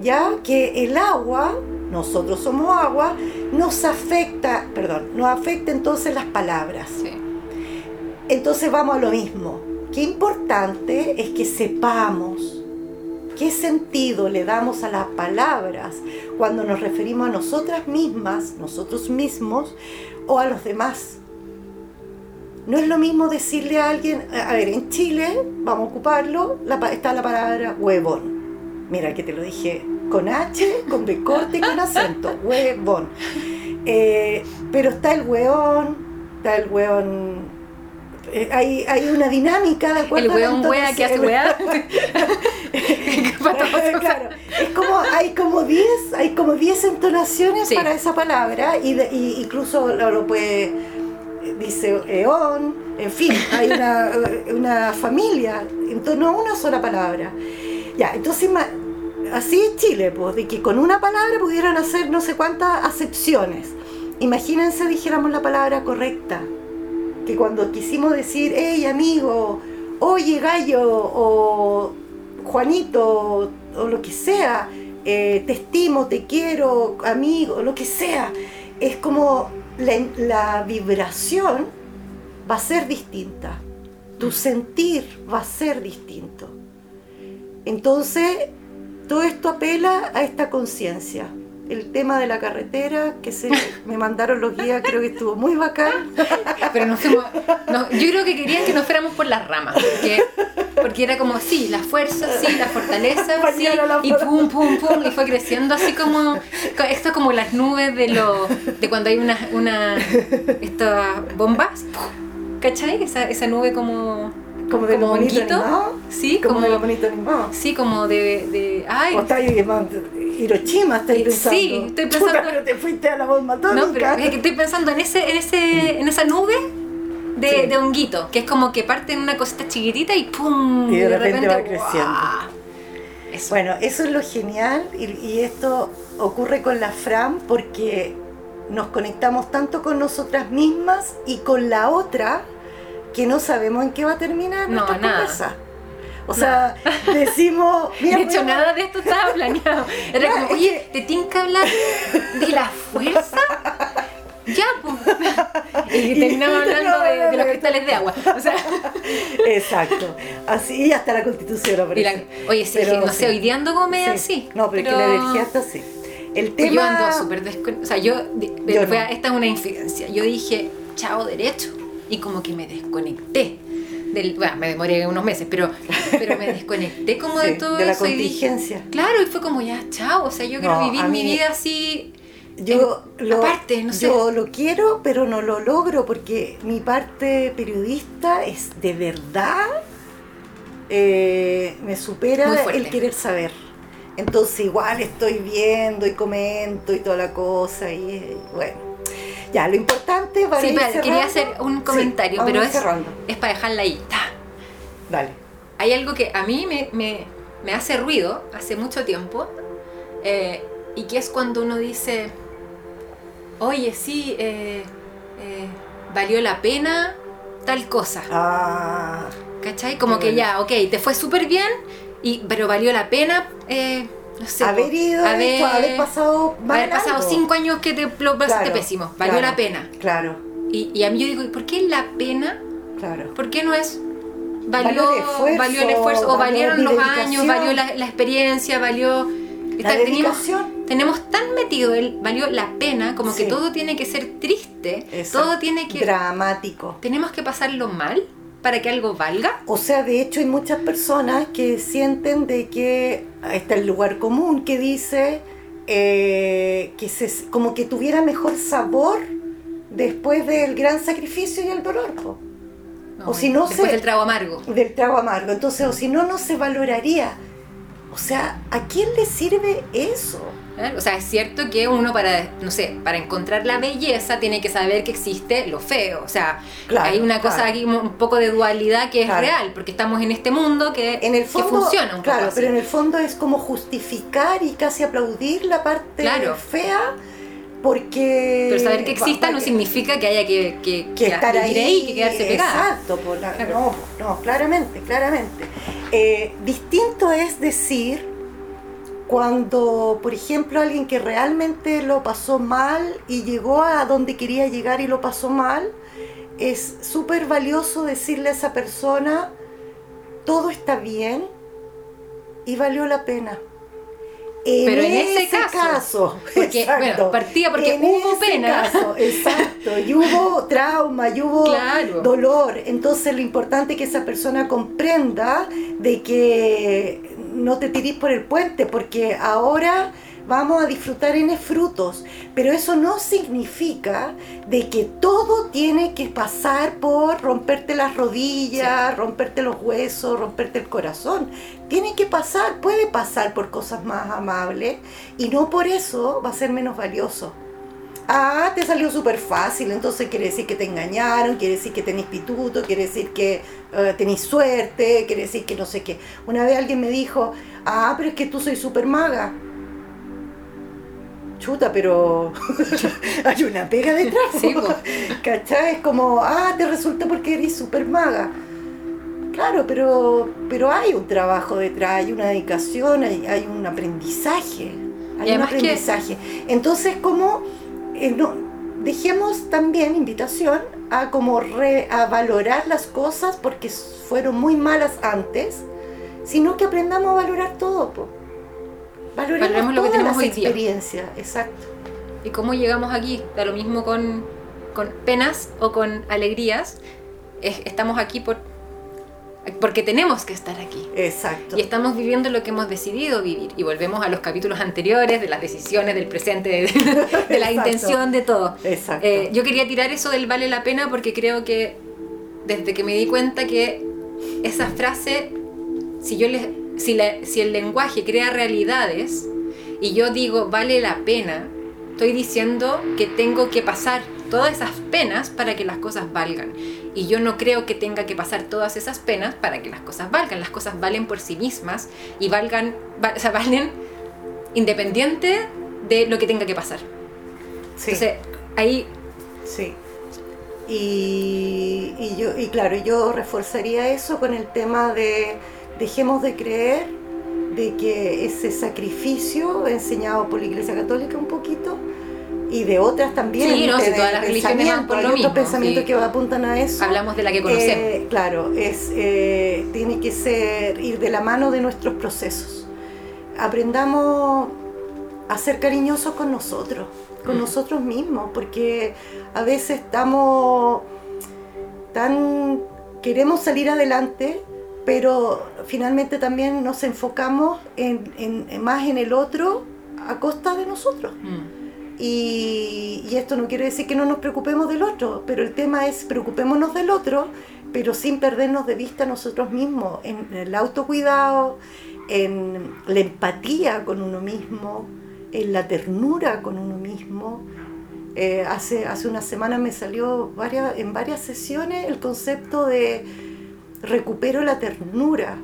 ya que el agua, nosotros somos agua, nos afecta, perdón, nos afecta entonces las palabras. Sí. Entonces vamos a lo mismo. Qué importante es que sepamos qué sentido le damos a las palabras cuando nos referimos a nosotras mismas, nosotros mismos o a los demás. No es lo mismo decirle a alguien, a ver, en Chile, vamos a ocuparlo, está la palabra huevón. Mira que te lo dije con H, con B corte y con acento, huevón. Eh, pero está el hueón, está el hueón. Eh, hay, hay una dinámica de acuerdo El weón wea que hace weá. [LAUGHS] [LAUGHS] Claro, es como hay como 10 hay como 10 entonaciones Sí. para esa palabra y, de- y incluso lo, lo puede dice eón En fin, hay una, [LAUGHS] una familia en torno a una sola palabra. Ya, entonces así es Chile, pues, de que con una palabra pudieran hacer no sé cuántas acepciones. Imagínense dijéramos la palabra correcta, que cuando quisimos decir, hey amigo, oye gallo, o Juanito, o lo que sea, eh, te estimo, te quiero, amigo, lo que sea, es como la, la vibración va a ser distinta, tu sentir va a ser distinto. Entonces, todo esto apela a esta conciencia. El tema de la carretera, que se [LAUGHS] me mandaron los guías, creo que estuvo muy bacán. Pero nos fuimos. no, yo creo que querían que nos fuéramos por las ramas. Porque, porque era como, sí, la fuerza, sí, la fortaleza, [LAUGHS] sí. Y pum, pum, pum. Y fue creciendo así como. Esto como las nubes de lo, de cuando hay una. una estas bombas. ¿Cachai? Esa, esa nube como. Como de lo bonito animado. Sí, Como, como. de lo bonito animado. Sí, como de. de ay, O está man, Hiroshima, Sí, pensando. estoy Chuta, pensando- pero te fuiste a la bomba atómica. No, pero es que estoy pensando en ese, en ese, en esa nube de, Sí. de honguito, que es como que parte en una cosita chiquitita y ¡pum! Y de repente va creciendo. Bueno, eso es lo genial y, y esto ocurre con la Fran porque nos conectamos tanto con nosotras mismas y con la otra que no sabemos en qué va a terminar No, nuestra nada. conversa. O sea, [LAUGHS] decimos, mira, de hecho, nada de esto estaba planeado. [LAUGHS] Era como, oye, ¿te tinca hablar de la fuerza? Ya, pues. [LAUGHS] Y terminamos hablando de, de los cristales de agua. O sea, Exacto. Así y hasta la constitución la- aparece. oye, sí, Pero que no sí. sé, hoy día ando como media Sí. así. No, pero, es que la energía está así. El Pues tema. Yo ando súper desconectada. O sea, yo, de- de- Yo fue- no. esta es una infidencia. Yo dije, chao derecho. Y como que me desconecté. Del, bueno, me demoré unos meses, pero, pero me desconecté como [LAUGHS] de todo de la eso. y dije- contingencia. claro, y fue como ya, chao. O sea, yo quiero No, vivir mi vida así. Yo en- lo, aparte, no sé. yo lo quiero, pero no lo logro porque mi parte periodista es de verdad eh, me supera el querer saber. Entonces igual estoy viendo y comento y toda la cosa y eh, bueno. Ya, lo importante para Sí, espera, quería hacer un comentario, pero es, es para dejarla ahí. Dale. Hay algo que a mí me, me- me hace ruido hace mucho tiempo eh, y que es cuando uno dice, oye, sí, eh, eh, valió la pena tal cosa. Ah, ¿Cachai? Como que bueno. ya, ok, te fue súper bien, y, pero valió la pena, no sé. haber ido, haber, haber pasado mal haber pasado algo. cinco años que te lo pasaste Claro, pésimo, valió claro, la pena. Claro, Y, y a mí yo digo, ¿y por qué la pena? claro. ¿Por qué no es Valió valió, el esfuerzo, valió el esfuerzo, o valieron los años, valió la, la experiencia, valió... La Está- tenemos, tenemos tan metido el valió la pena, como que Sí. todo tiene que ser triste, Exacto. todo tiene que... Dramático. Tenemos que pasarlo mal para que algo valga. O sea, de hecho hay muchas personas que sienten de que está el lugar común que dice eh, que se, como que tuviera mejor sabor después del gran sacrificio y el dolor, po, O si no después se- del trago amargo. del trago amargo. Entonces, o si no, no se valoraría. O sea, ¿a quién le sirve eso? O sea, es cierto que uno para, no sé, para encontrar la belleza tiene que saber que existe lo feo. O sea, Claro, hay una cosa claro. aquí un poco de dualidad que es Claro. real, porque estamos en este mundo que, En el que fondo, funciona un claro, poco así. pero en el fondo es como justificar y casi aplaudir la parte Claro. fea porque... Pero saber que exista no significa que haya que, que, que estar ahí, y que quedarse pegada. Exacto, por la- Claro. no, no, claramente, claramente. Eh, distinto es decir cuando, por ejemplo, alguien que realmente lo pasó mal y llegó a donde quería llegar y lo pasó mal, es súper valioso decirle a esa persona, todo está bien y valió la pena. Pero en ese caso, porque, bueno, partía porque en hubo ese pena. caso, exacto, y hubo trauma, y hubo Claro. dolor. Entonces lo importante es que esa persona comprenda de que no te tirís por el puente, porque ahora vamos a disfrutar en frutos. Pero eso no significa de que todo tiene que pasar por romperte las rodillas, romperte los huesos, romperte el corazón. Tiene que pasar, puede pasar por cosas más amables y no por eso va a ser menos valioso. Ah, te salió súper fácil, entonces quiere decir que te engañaron, quiere decir que tenés pituto, quiere decir que eh, tenés suerte, quiere decir que no sé qué. Una vez alguien me dijo, ah, pero es que tú soy súper maga. Chuta, pero [LAUGHS] hay una pega detrás. Sí. ¿Cachai? Es como, ah, te resulta porque eres súper maga. Claro, pero, pero hay un trabajo detrás, hay una dedicación, hay, hay un aprendizaje. Hay un que- aprendizaje. Entonces, como eh, no, dejemos también invitación a como re- a valorar las cosas porque fueron muy malas antes, sino que aprendamos a valorar todo. Po. Valoremos, Valoremos lo que tenemos hoy día. experiencias, exacto. ¿Y cómo llegamos aquí? Da lo mismo con, con penas o con alegrías. Es- estamos aquí por, porque tenemos que estar aquí. Exacto. Y estamos viviendo lo que hemos decidido vivir. Y volvemos a los capítulos anteriores de las decisiones, del presente, de, de [LAUGHS] la Exacto. intención, de todo. Exacto. Eh, yo quería tirar eso del vale la pena porque creo que desde que me di cuenta que esa frase, si, yo si, la- si el lenguaje crea realidades y yo digo vale la pena, estoy diciendo que tengo que pasar todas esas penas para que las cosas valgan. Y yo no creo que tenga que pasar todas esas penas para que las cosas valgan. Las cosas valen por sí mismas y valgan, va- o sea, valen independiente de lo que tenga que pasar. sí. Entonces, ahí Sí. Y, y yo, y claro, yo reforzaría eso con el tema de dejemos de creer de que ese sacrificio enseñado por la Iglesia Católica un poquito y de otras también. Sí, no, de- si todas las religiones van por hay lo otros mismo, pensamientos sí. que apuntan a eso. hablamos de la que conocemos. Eh, claro, es, eh, tiene que ser ir de la mano de nuestros procesos. Aprendamos a ser cariñosos con nosotros, con Mm. nosotros mismos, porque a veces estamos tan queremos salir adelante, pero finalmente también nos enfocamos en, en- en más en el otro a costa de nosotros. Mm. Y, y esto no quiere decir que no nos preocupemos del otro, pero el tema es preocupémonos del otro, pero sin perdernos de vista nosotros mismos, en el autocuidado, en la empatía con uno mismo, en la ternura con uno mismo. Eh, hace, hace una semana me salió varias, en varias sesiones el concepto de recupero la ternura,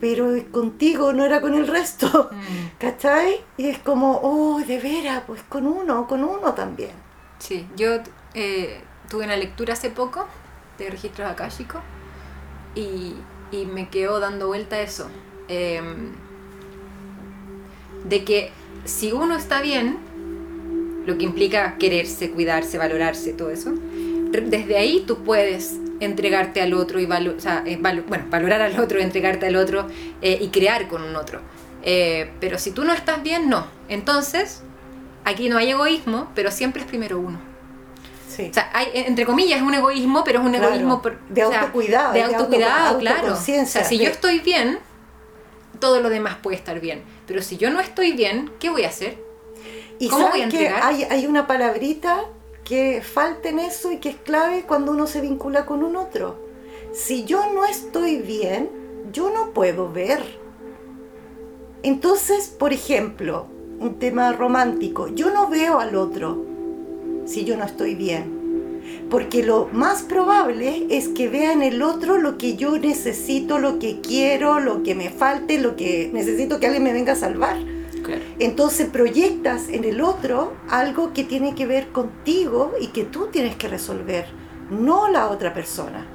pero contigo no era con el resto. Mm. [LAUGHS] ¿Cachai? Y es como, oh, de veras, pues con uno, con uno también. Sí, yo eh, tuve una lectura hace poco de registros akáshicos y, y me quedó dando vuelta eso. em, de que si uno está bien, lo que implica quererse, cuidarse, valorarse, todo eso, desde ahí tú puedes entregarte al otro y valo- o sea, eh, valo- bueno, valorar al otro, entregarte al otro eh, y crear con un otro. Eh, pero si tú no estás bien, no. Entonces, aquí no hay egoísmo, pero siempre es primero uno. Sí. O sea, hay, entre comillas, es un egoísmo, pero es un Claro, egoísmo por- de o sea, autocuidado, de de auto- autocuidado, claro. O sea, si yo estoy bien, todo lo demás puede estar bien. Pero si yo no estoy bien, ¿qué voy a hacer? y ¿cómo voy a que entregar? hay, hay una palabrita que falta en eso y que es clave cuando uno se vincula con un otro. Si yo no estoy bien, yo no puedo ver. Entonces, por ejemplo, un tema romántico, yo no veo al otro si yo no estoy bien. Porque lo más probable es que vea en el otro lo que yo necesito, lo que quiero, lo que me falte, lo que necesito que alguien me venga a salvar. Claro. Entonces proyectas en el otro algo que tiene que ver contigo y que tú tienes que resolver, no la otra persona.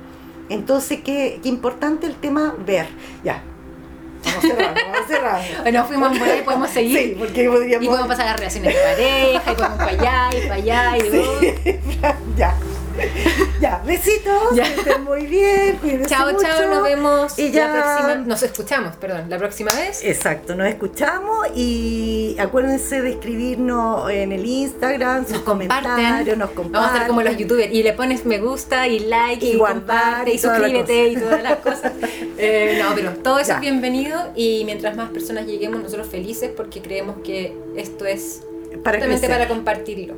Entonces, qué, qué importante el tema ver. Ya, vamos cerrando, vamos [LAUGHS] cerrando. Bueno, fuimos por ahí, podemos seguir. Sí, porque podríamos... Y podemos pasar a las relaciones de pareja, y podemos para allá, y para allá, y Sí, [LAUGHS] ya. [LAUGHS] Ya, besitos, Ya. que estén muy bien, Chao, mucho. chao, nos vemos Y la ya- próxima. Nos escuchamos, perdón, la próxima vez. Exacto, nos escuchamos y acuérdense de escribirnos en el Instagram, sus Nos comentarios, nos comparten. Vamos a estar como los youtubers y le pones me gusta y like y, comparte y suscríbete y todas las cosas. [LAUGHS] Eh, no, pero todo eso Ya. es bienvenido y mientras más personas lleguemos nosotros felices porque creemos que esto es para justamente crecer. para compartirlo,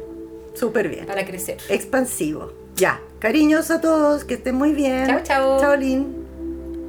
Súper bien. para crecer. Expansivo. Ya. Cariños a todos, que estén muy bien. Chao, chao. Chao, Lin.